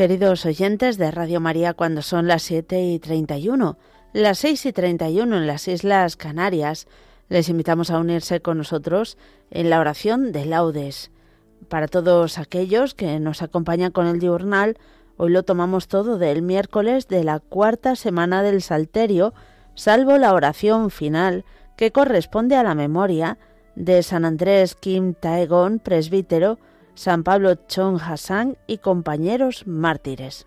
Queridos oyentes de Radio María, cuando son las 7 y 31, las 6 y 31 en las Islas Canarias, les invitamos a unirse con nosotros en la oración de laudes. Para todos aquellos que nos acompañan con el diurnal, hoy lo tomamos todo del miércoles de la cuarta semana del Salterio, salvo la oración final que corresponde a la memoria de San Andrés Kim Taegon, presbítero, San Pablo Chong Hassan y compañeros mártires.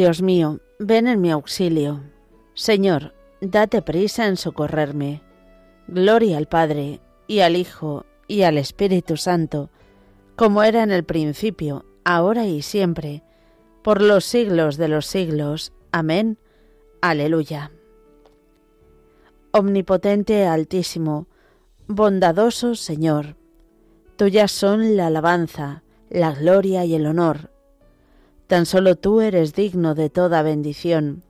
Dios mío, ven en mi auxilio. Señor, date prisa en socorrerme. Gloria al Padre, y al Hijo, y al Espíritu Santo, como era en el principio, ahora y siempre, por los siglos de los siglos. Amén. Aleluya. Omnipotente Altísimo, bondadoso Señor, tuyas son la alabanza, la gloria y el honor Tan solo tú eres digno de toda bendición,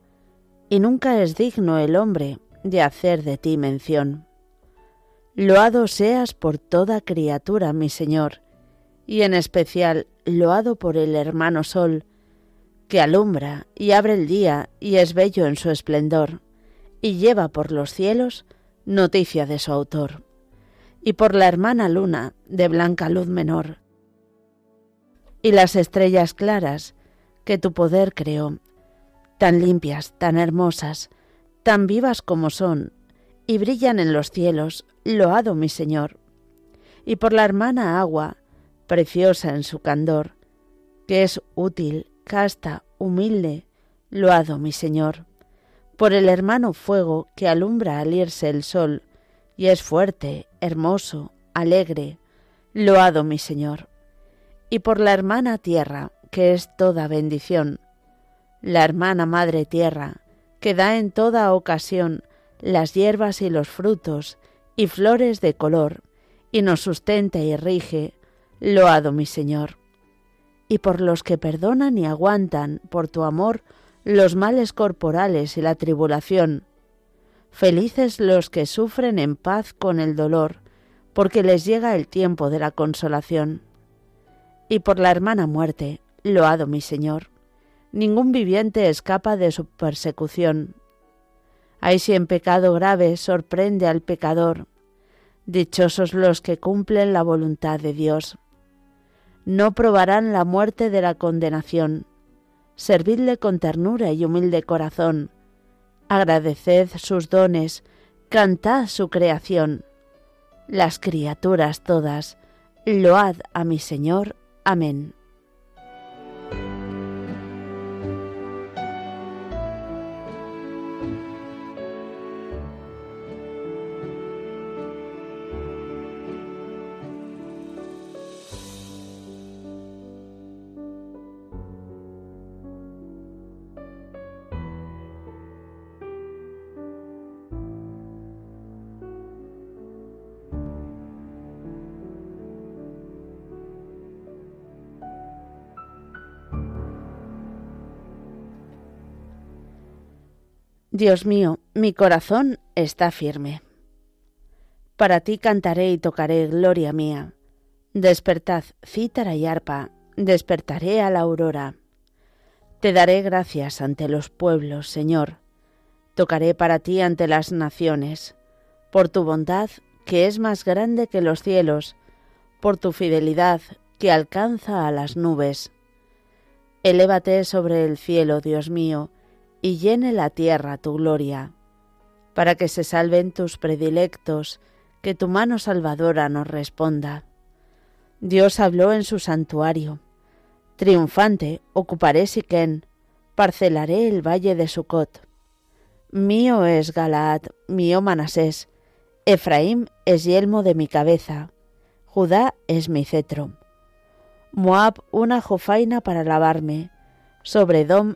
y nunca es digno el hombre de hacer de ti mención. Loado seas por toda criatura, mi Señor, y en especial loado por el hermano Sol, que alumbra y abre el día y es bello en su esplendor, y lleva por los cielos noticia de su autor, y por la hermana luna de blanca luz menor, y las estrellas claras, que tu poder creó, tan limpias, tan hermosas, tan vivas como son, y brillan en los cielos, loado mi Señor, y por la hermana agua, preciosa en su candor, que es útil, casta, humilde, loado mi Señor, por el hermano fuego que alumbra al irse el sol, y es fuerte, hermoso, alegre, loado mi Señor, y por la hermana tierra, que es toda bendición, la hermana Madre Tierra, que da en toda ocasión las hierbas y los frutos y flores de color, y nos sustenta y rige, loado mi Señor. Y por los que perdonan y aguantan por tu amor los males corporales y la tribulación. Felices los que sufren en paz con el dolor, porque les llega el tiempo de la consolación. Y por la hermana muerte, Loado mi Señor. Ningún viviente escapa de su persecución. Ay si en pecado grave sorprende al pecador. Dichosos los que cumplen la voluntad de Dios. No probarán la muerte de la condenación. Servidle con ternura y humilde corazón. Agradeced sus dones, cantad su creación. Las criaturas todas, load a mi Señor. Amén. Dios mío, mi corazón está firme. Para ti cantaré y tocaré gloria mía. Despertad cítara y arpa, despertaré a la aurora. Te daré gracias ante los pueblos, Señor. Tocaré para ti ante las naciones, por tu bondad que es más grande que los cielos, por tu fidelidad que alcanza a las nubes. Elévate sobre el cielo, Dios mío, y llene la tierra tu gloria, para que se salven tus predilectos, que tu mano salvadora nos responda. Dios habló en su santuario. Triunfante ocuparé Siquén, parcelaré el valle de Sucot. Mío es Galaad, mío Manasés, Efraín es yelmo de mi cabeza, Judá es mi cetro. Moab una jofaina para lavarme, sobre Dom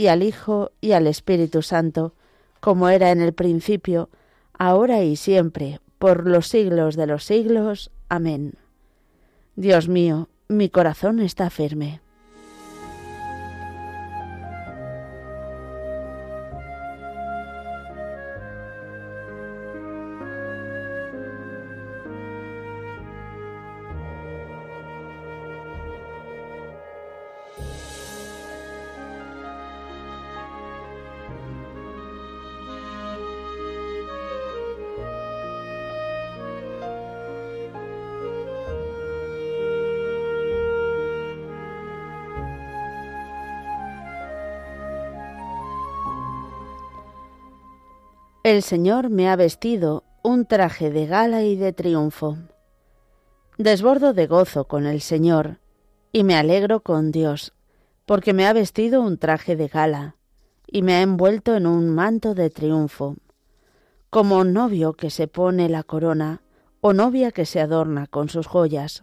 y al Hijo, y al Espíritu Santo, como era en el principio, ahora y siempre, por los siglos de los siglos. Amén. Dios mío, mi corazón está firme. El Señor me ha vestido un traje de gala y de triunfo. Desbordo de gozo con el Señor y me alegro con Dios, porque me ha vestido un traje de gala y me ha envuelto en un manto de triunfo, como novio que se pone la corona o novia que se adorna con sus joyas.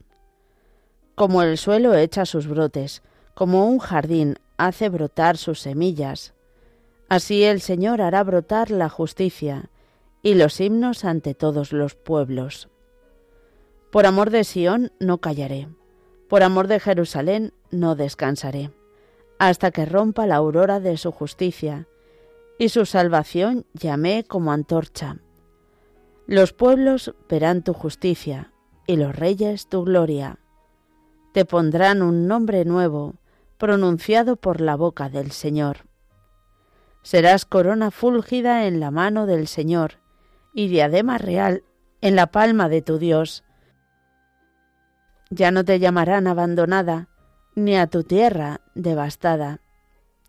Como el suelo echa sus brotes, como un jardín hace brotar sus semillas, Así el Señor hará brotar la justicia y los himnos ante todos los pueblos. Por amor de Sión no callaré, por amor de Jerusalén no descansaré, hasta que rompa la aurora de su justicia, y su salvación llamé como antorcha. Los pueblos verán tu justicia, y los reyes tu gloria. Te pondrán un nombre nuevo, pronunciado por la boca del Señor. Serás corona fúlgida en la mano del Señor y diadema real en la palma de tu Dios. Ya no te llamarán abandonada, ni a tu tierra devastada.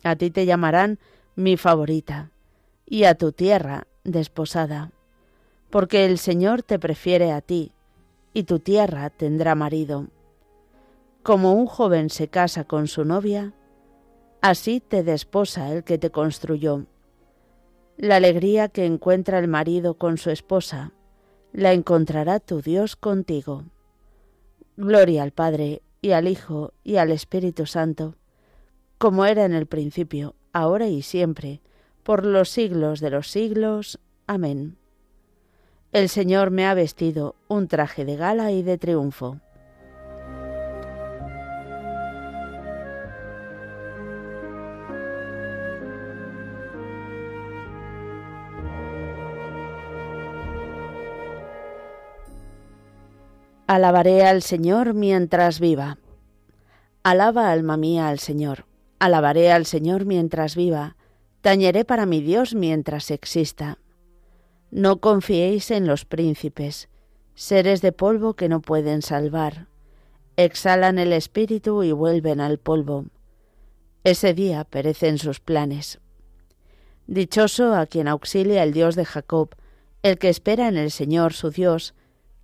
A ti te llamarán mi favorita, y a tu tierra desposada, porque el Señor te prefiere a ti, y tu tierra tendrá marido. Como un joven se casa con su novia, Así te desposa el que te construyó. La alegría que encuentra el marido con su esposa, la encontrará tu Dios contigo. Gloria al Padre, y al Hijo, y al Espíritu Santo, como era en el principio, ahora y siempre, por los siglos de los siglos. Amén. El Señor me ha vestido un traje de gala y de triunfo. Alabaré al Señor mientras viva. Alaba alma mía al Señor. Alabaré al Señor mientras viva. Tañeré para mi Dios mientras exista. No confiéis en los príncipes, seres de polvo que no pueden salvar. Exhalan el espíritu y vuelven al polvo. Ese día perecen sus planes. Dichoso a quien auxilia el Dios de Jacob, el que espera en el Señor su Dios,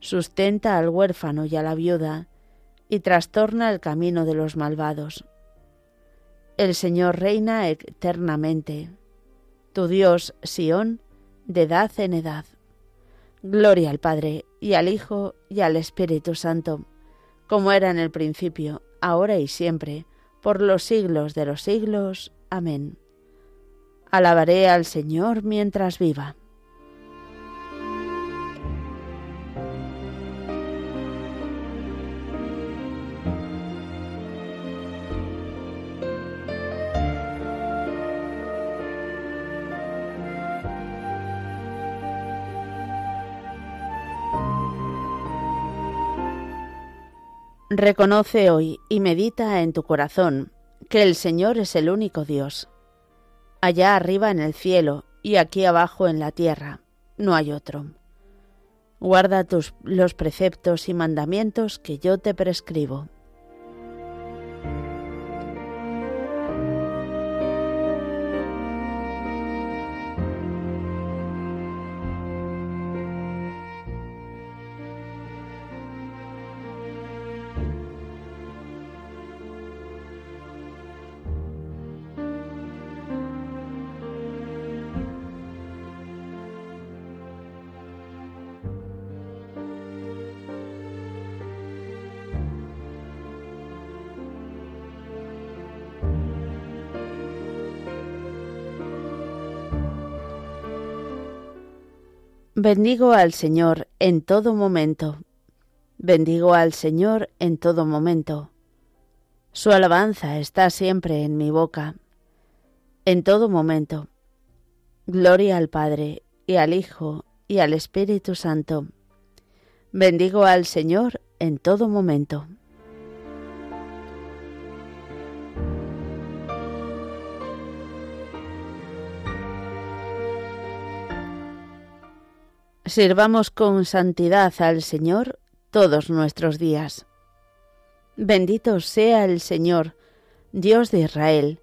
sustenta al huérfano y a la viuda, y trastorna el camino de los malvados. El Señor reina eternamente, tu Dios, Sión, de edad en edad. Gloria al Padre, y al Hijo, y al Espíritu Santo, como era en el principio, ahora y siempre, por los siglos de los siglos. Amén. Alabaré al Señor mientras viva. Reconoce hoy y medita en tu corazón que el Señor es el único Dios. Allá arriba en el cielo y aquí abajo en la tierra, no hay otro. Guarda tus, los preceptos y mandamientos que yo te prescribo. Bendigo al Señor en todo momento. Bendigo al Señor en todo momento. Su alabanza está siempre en mi boca. En todo momento. Gloria al Padre, y al Hijo, y al Espíritu Santo. Bendigo al Señor en todo momento. Sirvamos con santidad al Señor todos nuestros días. Bendito sea el Señor, Dios de Israel,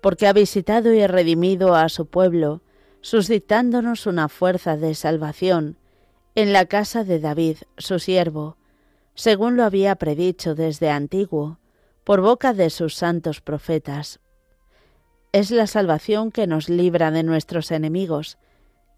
porque ha visitado y redimido a su pueblo, suscitándonos una fuerza de salvación en la casa de David, su siervo, según lo había predicho desde antiguo, por boca de sus santos profetas. Es la salvación que nos libra de nuestros enemigos,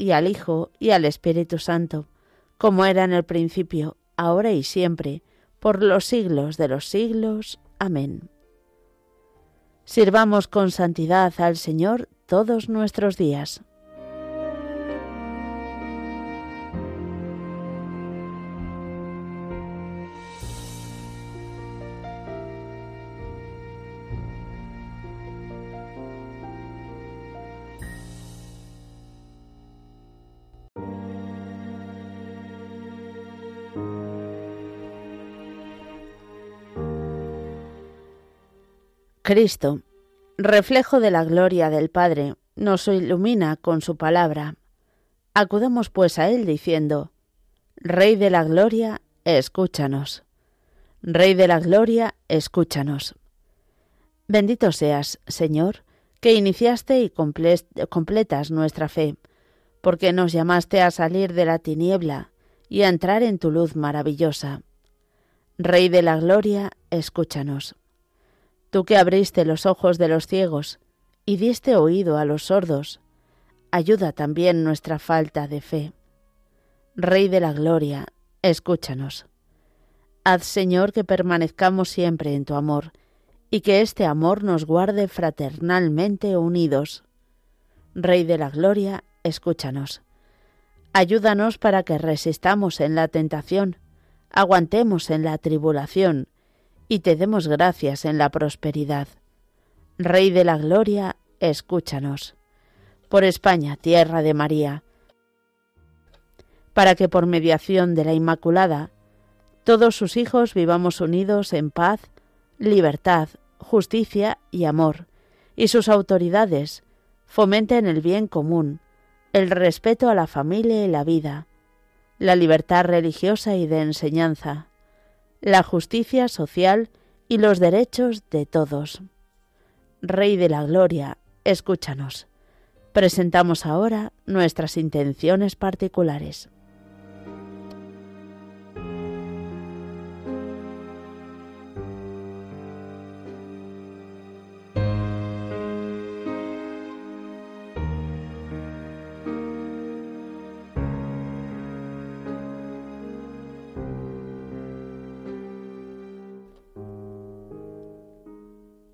y al Hijo y al Espíritu Santo, como era en el principio, ahora y siempre, por los siglos de los siglos. Amén. Sirvamos con santidad al Señor todos nuestros días. Cristo, reflejo de la gloria del Padre, nos ilumina con su palabra. Acudamos pues a Él diciendo, Rey de la Gloria, escúchanos. Rey de la Gloria, escúchanos. Bendito seas, Señor, que iniciaste y completas nuestra fe, porque nos llamaste a salir de la tiniebla y a entrar en tu luz maravillosa. Rey de la Gloria, escúchanos tú que abriste los ojos de los ciegos y diste oído a los sordos, ayuda también nuestra falta de fe. Rey de la Gloria, escúchanos. Haz, Señor, que permanezcamos siempre en tu amor, y que este amor nos guarde fraternalmente unidos. Rey de la Gloria, escúchanos. Ayúdanos para que resistamos en la tentación, aguantemos en la tribulación y te demos gracias en la prosperidad. Rey de la Gloria, escúchanos. Por España, tierra de María, para que por mediación de la Inmaculada, todos sus hijos vivamos unidos en paz, libertad, justicia y amor, y sus autoridades fomenten el bien común, el respeto a la familia y la vida, la libertad religiosa y de enseñanza, la justicia social y los derechos de todos. Rey de la Gloria, escúchanos. Presentamos ahora nuestras intenciones particulares.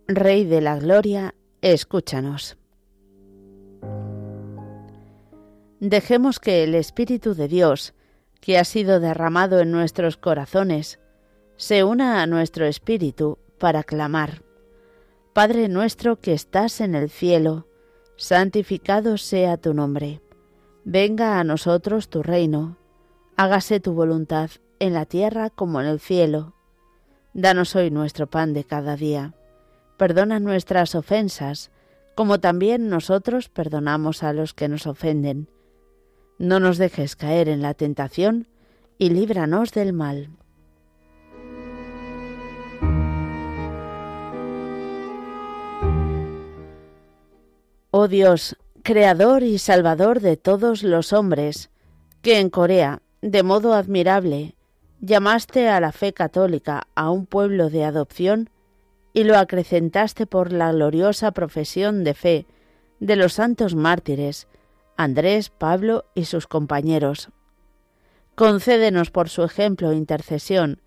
Rey de la Gloria, escúchanos. Dejemos que el Espíritu de Dios, que ha sido derramado en nuestros corazones, se una a nuestro espíritu para clamar. Padre nuestro que estás en el cielo, santificado sea tu nombre. Venga a nosotros tu reino. Hágase tu voluntad en la tierra como en el cielo. Danos hoy nuestro pan de cada día Perdona nuestras ofensas, como también nosotros perdonamos a los que nos ofenden. No nos dejes caer en la tentación, y líbranos del mal. Oh Dios, Creador y Salvador de todos los hombres, que en Corea, de modo admirable, llamaste a la fe católica a un pueblo de adopción, y lo acrecentaste por la gloriosa profesión de fe de los santos mártires, Andrés, Pablo y sus compañeros. Concédenos por su ejemplo e intercesión,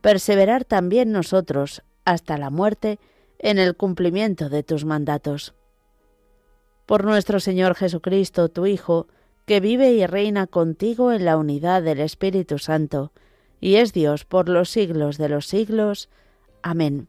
perseverar también nosotros hasta la muerte en el cumplimiento de tus mandatos. Por nuestro Señor Jesucristo, tu Hijo, que vive y reina contigo en la unidad del Espíritu Santo, y es Dios por los siglos de los siglos. Amén.